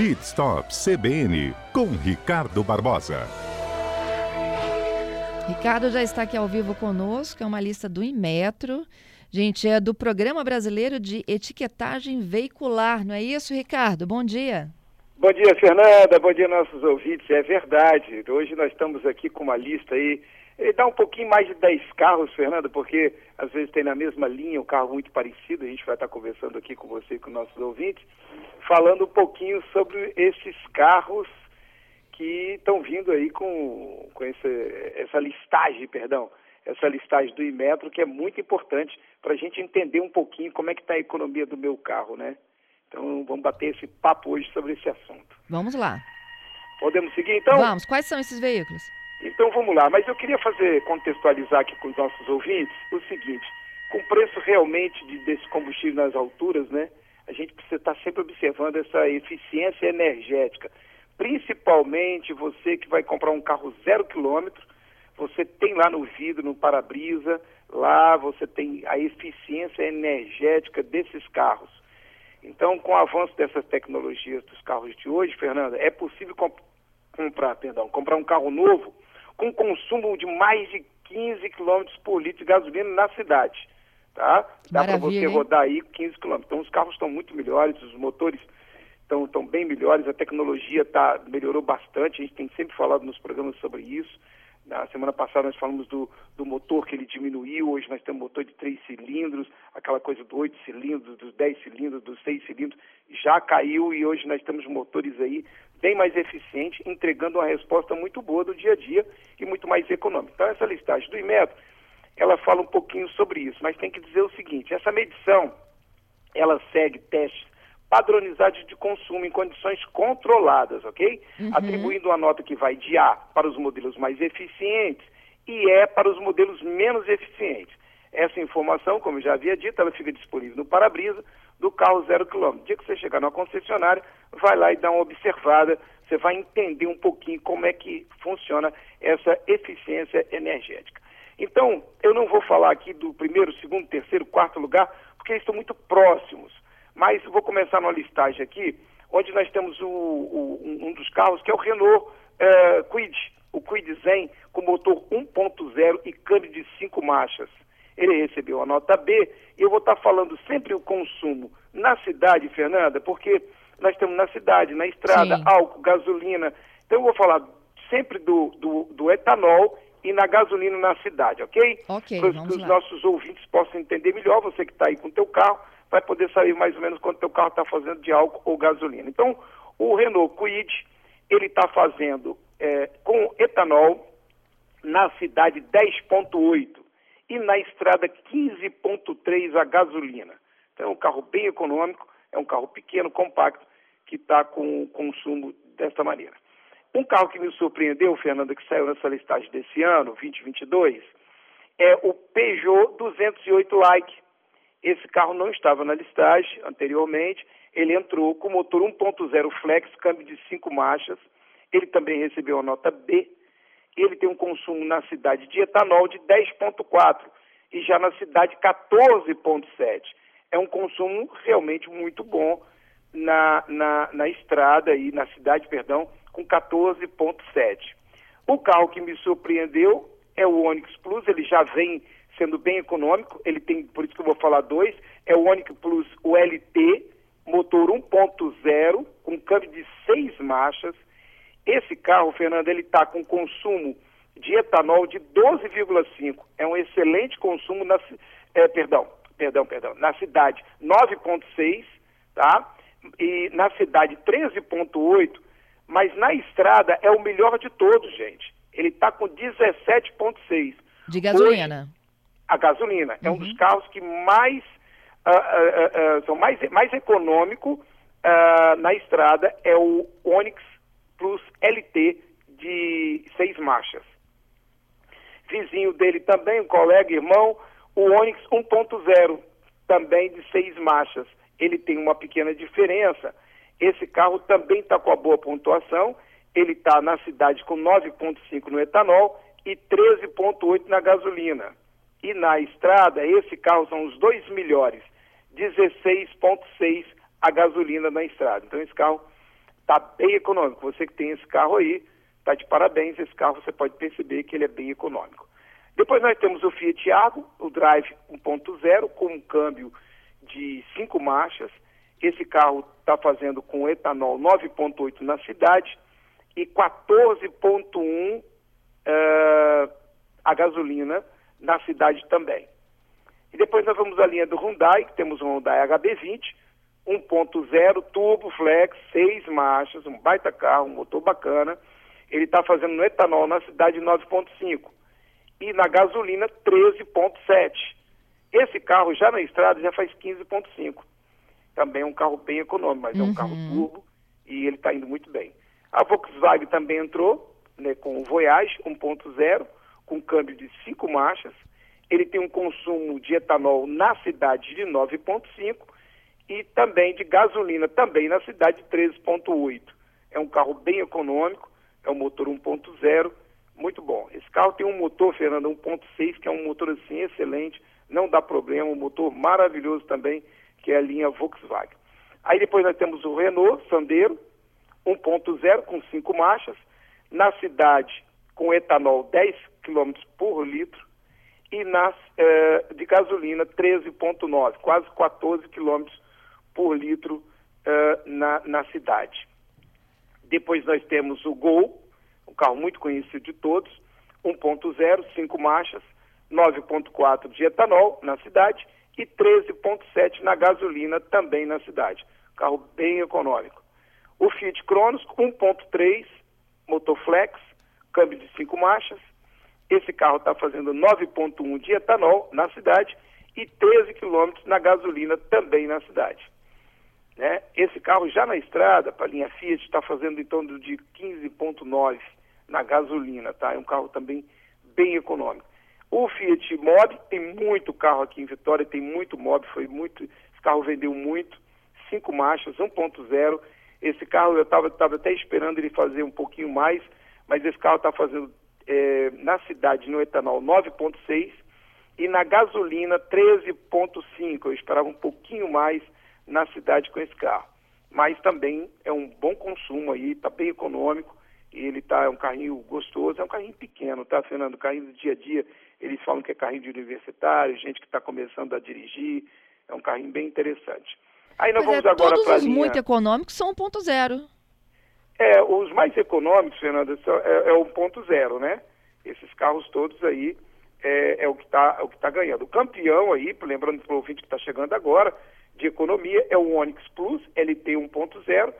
Pit Stop CBN com Ricardo Barbosa. Ricardo já está aqui ao vivo conosco, é uma lista do Inmetro. Gente, é do Programa Brasileiro de Etiquetagem Veicular, não é isso, Ricardo? Bom dia. Bom dia, Fernanda. Bom dia, nossos ouvintes. É verdade. Hoje nós estamos aqui com uma lista aí. Dá um pouquinho mais de 10 carros, Fernanda, porque às vezes tem na mesma linha um carro muito parecido. A gente vai estar conversando aqui com você e com nossos ouvintes, falando um pouquinho sobre esses carros que estão vindo aí com, com esse, essa listagem, perdão, essa listagem do Imetro, que é muito importante para a gente entender um pouquinho como é que está a economia do meu carro, né? Então vamos bater esse papo hoje sobre esse assunto. Vamos lá. Podemos seguir então? Vamos. Quais são esses veículos? Então vamos lá. Mas eu queria fazer, contextualizar aqui com os nossos ouvintes o seguinte: com o preço realmente de, desse combustível nas alturas, né? A gente precisa estar sempre observando essa eficiência energética. Principalmente você que vai comprar um carro zero quilômetro, você tem lá no vidro, no para-brisa, lá você tem a eficiência energética desses carros. Então, com o avanço dessas tecnologias dos carros de hoje, Fernanda, é possível comp comprar, perdão, comprar um carro novo com consumo de mais de 15 km por litro de gasolina na cidade. Tá? Dá para você rodar aí 15 km. Então, os carros estão muito melhores, os motores estão, estão bem melhores, a tecnologia tá, melhorou bastante, a gente tem sempre falado nos programas sobre isso. Na semana passada nós falamos do, do motor que ele diminuiu, hoje nós temos motor de três cilindros, aquela coisa do oito cilindros, dos dez cilindros, dos seis cilindros, já caiu e hoje nós temos motores aí bem mais eficientes, entregando uma resposta muito boa do dia a dia e muito mais econômica. Então essa listagem do Imetro, ela fala um pouquinho sobre isso, mas tem que dizer o seguinte, essa medição, ela segue testes padronizados de consumo em condições controladas, ok? Uhum. Atribuindo uma nota que vai de A para os modelos mais eficientes e E para os modelos menos eficientes. Essa informação, como eu já havia dito, ela fica disponível no para-brisa do carro zero quilômetro. dia que você chegar na concessionária, vai lá e dá uma observada, você vai entender um pouquinho como é que funciona essa eficiência energética. Então, eu não vou falar aqui do primeiro, segundo, terceiro, quarto lugar, porque eles estão muito próximos. Mas vou começar numa listagem aqui, onde nós temos o, o, um dos carros que é o Renault uh, Kwid, o Kwid Zen, com motor 1.0 e câmbio de 5 marchas. Ele recebeu a nota B e eu vou estar falando sempre o consumo na cidade, Fernanda, porque nós temos na cidade, na estrada, Sim. álcool, gasolina. Então eu vou falar sempre do, do, do etanol e na gasolina na cidade, ok? Ok, Para que os nossos ouvintes possam entender melhor, você que está aí com o teu carro, vai poder saber mais ou menos quanto teu carro está fazendo de álcool ou gasolina. Então, o Renault Kwid, ele está fazendo é, com etanol na cidade 10.8 e na estrada 15.3 a gasolina. Então, é um carro bem econômico, é um carro pequeno, compacto, que está com o consumo desta maneira. Um carro que me surpreendeu, Fernanda, que saiu nessa listagem desse ano, 2022, é o Peugeot 208 Like, esse carro não estava na listagem anteriormente. Ele entrou com motor 1.0 flex, câmbio de cinco marchas. Ele também recebeu a nota B. Ele tem um consumo na cidade de etanol de 10.4 e já na cidade 14.7. É um consumo realmente muito bom na, na, na estrada e na cidade, perdão, com 14.7. O carro que me surpreendeu é o Onix Plus, ele já vem sendo bem econômico, ele tem, por isso que eu vou falar dois, é o Onix Plus o LT, motor 1.0, com câmbio de seis marchas. Esse carro, Fernando, ele está com consumo de etanol de 12,5. É um excelente consumo na, é, perdão, perdão, perdão, na cidade 9,6, tá? E na cidade 13,8, mas na estrada é o melhor de todos, gente. Ele está com 17,6. De gasolina. Hoje, a gasolina. É um dos uhum. carros que mais uh, uh, uh, são mais, mais econômico na estrada é o Onix Plus LT de seis marchas. Vizinho dele também, um colega, irmão, o Onix 1.0, também de seis marchas. Ele tem uma pequena diferença. Esse carro também está com a boa pontuação. Ele está na cidade com 9,5 no etanol e 13,8 na gasolina. E na estrada, esse carro são os dois melhores, 16,6 a gasolina na estrada. Então esse carro está bem econômico. Você que tem esse carro aí, está de parabéns. Esse carro você pode perceber que ele é bem econômico. Depois nós temos o Fiat Argo, o Drive 1.0, com um câmbio de cinco marchas. Esse carro está fazendo com etanol 9.8 na cidade e 14.1 uh, eh, a gasolina na cidade também. E depois nós vamos à linha do Hyundai, que temos um Hyundai HB20, 1.0 turbo flex, seis marchas, um baita carro, um motor bacana. Ele está fazendo no etanol na cidade 9.5 e na gasolina 13.7. Esse carro já na estrada já faz 15.5. Também é um carro bem econômico, mas uhum. é um carro uhum. turbo e ele está indo muito bem. A Volkswagen também entrou né, com o Voyage 1.0, com câmbio de 5 marchas. Ele tem um consumo de etanol na cidade de 9.5 e também de gasolina, também na cidade de 13.8. É um carro bem econômico, é um motor 1.0 muito bom. Esse carro tem um motor, Fernando, 1.6, que é um motor assim excelente, não dá problema, um motor maravilhoso também, que é a linha Volkswagen. Aí depois nós temos o Renault Sandero, 1.0 com 5 marchas, na cidade com etanol 10 km por litro e nas, eh, de gasolina 13,9, quase 14 km por litro eh, na, na cidade. Depois nós temos o Gol, um carro muito conhecido de todos, 1.0, 5 marchas, 9.4 de etanol na cidade e 13.7 na gasolina também na cidade. Carro bem econômico. O Fiat Cronos 1.3, motor flex, câmbio de 5 marchas. Esse carro está fazendo 9.1 de etanol na cidade e 13 quilômetros na gasolina também na cidade. Né? Esse carro já na estrada, para a linha Fiat, está fazendo em torno de 15.9 na gasolina, tá? É um carro também bem econômico. O Fiat Mobi tem muito carro aqui em Vitória, tem muito Mobi, foi muito, esse carro vendeu muito, cinco marchas, 1.0. Esse carro eu estava até esperando ele fazer um pouquinho mais, mas esse carro está fazendo é, na cidade no etanol 9.6 e na gasolina 13.5. Eu esperava um pouquinho mais na cidade com esse carro. Mas também é um bom consumo aí, está bem econômico ele tá, é um carrinho gostoso, é um carrinho pequeno, tá, Fernando? Carrinho do dia a dia, eles falam que é carrinho de universitário, gente que está começando a dirigir, é um carrinho bem interessante. Aí nós pois vamos é, agora para os linha... muito econômicos são 1.0. É, os mais econômicos, Fernando, é, é o 1.0, né? Esses carros todos aí é, é o que está é tá ganhando. O campeão aí, lembrando para o ouvinte que está chegando agora, de economia, é o Onix Plus LT 1.0,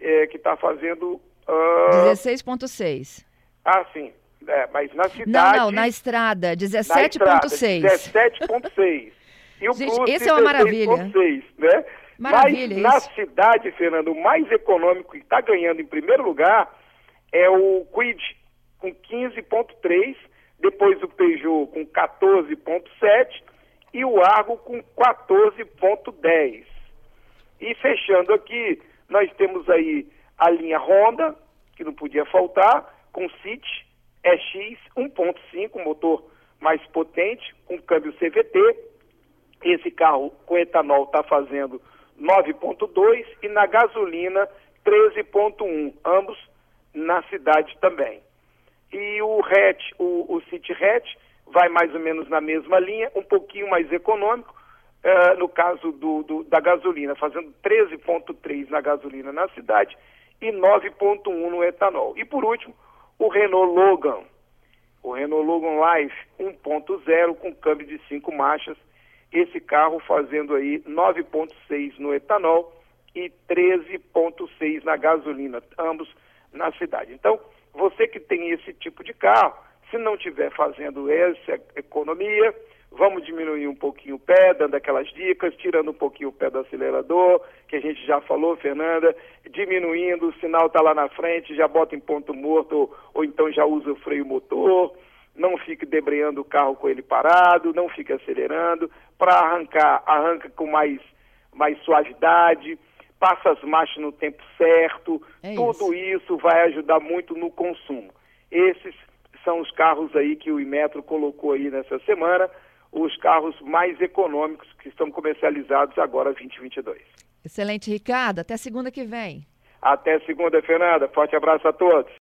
é, que está fazendo Uh... 16,6. Ah, sim. É, mas na cidade. Não, não, na estrada, 17,6. 17,6. E o Gente, Plus, esse é uma maravilha. 6, né? Maravilha, Mas isso. na cidade, Fernando, o mais econômico que está ganhando em primeiro lugar é o Quid, com 15,3, depois o Peugeot com 14,7 e o Argo com 14,10. E fechando aqui, nós temos aí a linha Honda, que não podia faltar, com City EX 1.5, motor mais potente, com câmbio CVT. Esse carro com etanol está fazendo 9.2 e na gasolina 13.1, ambos na cidade também. E o hatch, o, o City Hatch, vai mais ou menos na mesma linha, um pouquinho mais econômico, uh, no caso do, do, da gasolina, fazendo 13.3 na gasolina na cidade e 9,1 no etanol. E por último, o Renault Logan. O Renault Logan Life 1.0 com câmbio de 5 marchas. Esse carro fazendo aí 9,6 no etanol e 13,6 na gasolina, ambos na cidade. Então, você que tem esse tipo de carro, se não estiver fazendo essa economia, vamos diminuir um pouquinho o pé, dando aquelas dicas, tirando um pouquinho o pé do acelerador, que a gente já falou, Fernanda, diminuindo, o sinal está lá na frente, já bota em ponto morto, ou então já usa o freio motor, não fique debreando o carro com ele parado, não fique acelerando, para arrancar, arranca com mais, mais suavidade, passa as marchas no tempo certo, é tudo isso. isso vai ajudar muito no consumo. Esses são os carros aí que o Imetro colocou aí nessa semana, os carros mais econômicos que estão comercializados agora 2022. Excelente, Ricardo. Até segunda que vem. Até segunda, Fernanda. Forte abraço a todos.